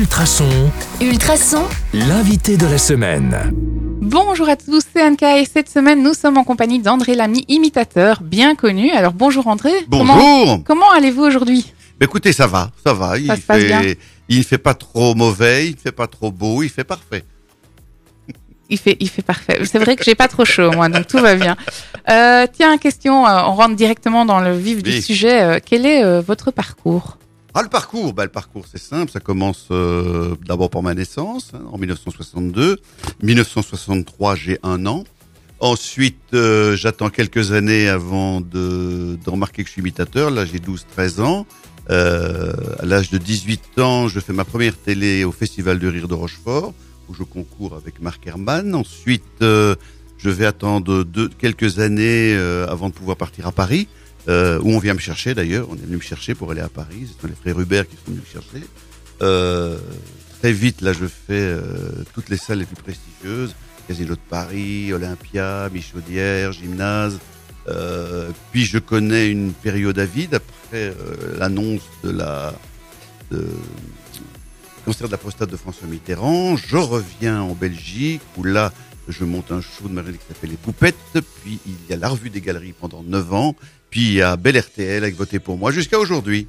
Ultrason, Ultrason, l'invité de la semaine. Bonjour à tous, c'est Anka et cette semaine nous sommes en compagnie d'André Lamy, imitateur bien connu. Alors bonjour André. Comment, Bonjour. comment allez-vous aujourd'hui? Écoutez, ça va, ça va. Il Ça se passe bien. fait, il fait pas trop mauvais, il fait pas trop beau, il fait parfait. Il fait, il fait parfait. C'est vrai que j'ai pas trop chaud moi, donc tout va bien. Euh, tiens, question, euh, on rentre directement dans le vif du sujet. Euh, quel est euh, votre parcours? Ah, le parcours, bah, le parcours c'est simple, ça commence euh, d'abord par ma naissance, hein, en 1962. 1963, j'ai un an. Ensuite, euh, j'attends quelques années avant de, remarquer que je suis imitateur. Là, j'ai 12-13 ans. Euh, à l'âge de 18 ans, je fais ma première télé au Festival de Rire de Rochefort, où je concours avec Marc Herman. Ensuite, je vais attendre quelques années avant de pouvoir partir à Paris, euh, où on vient me chercher d'ailleurs. On est venu me chercher pour aller à Paris. Ce sont les frères Hubert qui sont venus me chercher. Euh, très vite, là, je fais euh, toutes les salles les plus prestigieuses. Casino de Paris, Olympia, Michaudière, Gymnase. Puis je connais une période à vide après l'annonce de la de, cancer de la prostate de François Mitterrand. Je reviens en Belgique où là je monte un show de Marie qui s'appelle Les Poupettes. Puis il y a la revue des galeries pendant 9 ans. Puis Bel RTL avec Voté pour moi jusqu'à aujourd'hui.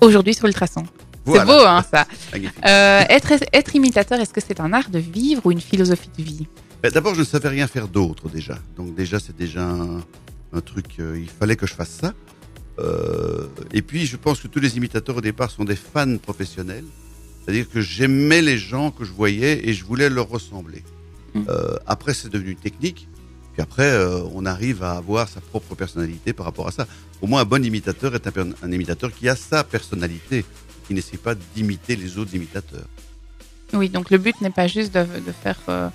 Aujourd'hui sur Ultrason. Voilà. C'est beau, hein, ça. Euh, être, être imitateur, est-ce que c'est un art de vivre ou une philosophie de vie? Ben, D'abord, je ne savais rien faire d'autre déjà. Donc déjà, c'est déjà un, un truc, euh, il fallait que je fasse ça. Euh, et puis, je pense que tous les imitateurs au départ sont des fans professionnels. C'est-à-dire que j'aimais les gens que je voyais et je voulais leur ressembler. Mm. Euh, après, c'est devenu une technique. Puis après, euh, on arrive à avoir sa propre personnalité par rapport à ça. Pour moi, un bon imitateur est un, imitateur qui a sa personnalité, qui n'essaie pas d'imiter les autres imitateurs. Oui, donc le but n'est pas juste de, de faire euh,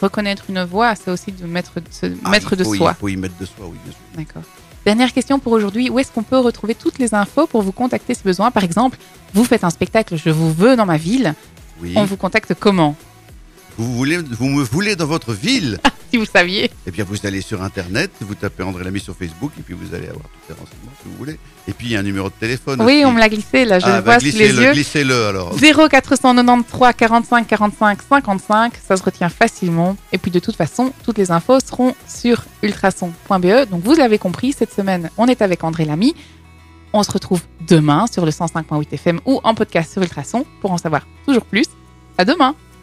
reconnaître une voix, c'est aussi de mettre, de se Ah, mettre de faut soi. Il faut y mettre de soi, oui, bien sûr. D'accord. Dernière question pour aujourd'hui. Où est-ce qu'on peut retrouver toutes les infos pour vous contacter si besoin? Par exemple, vous faites un spectacle, je vous veux dans ma ville. Oui. On vous contacte comment? Vous, voulez, vous me voulez dans votre ville? Si vous saviez. Eh bien, vous allez sur Internet, vous tapez André Lamy sur Facebook, et puis vous allez avoir tous les renseignements si vous voulez. Et puis, il y a un numéro de téléphone. Oui, aussi. on me l'a glissé là, je ah, le bah, vois sous les glissez-le, yeux. glissez-le alors. 0493 45 45 55, ça se retient facilement. Et puis de toute façon, toutes les infos seront sur ultrason.be. Donc vous l'avez compris, cette semaine, on est avec André Lamy. On se retrouve demain sur le 105.8 FM ou en podcast sur Ultrason pour en savoir toujours plus. À demain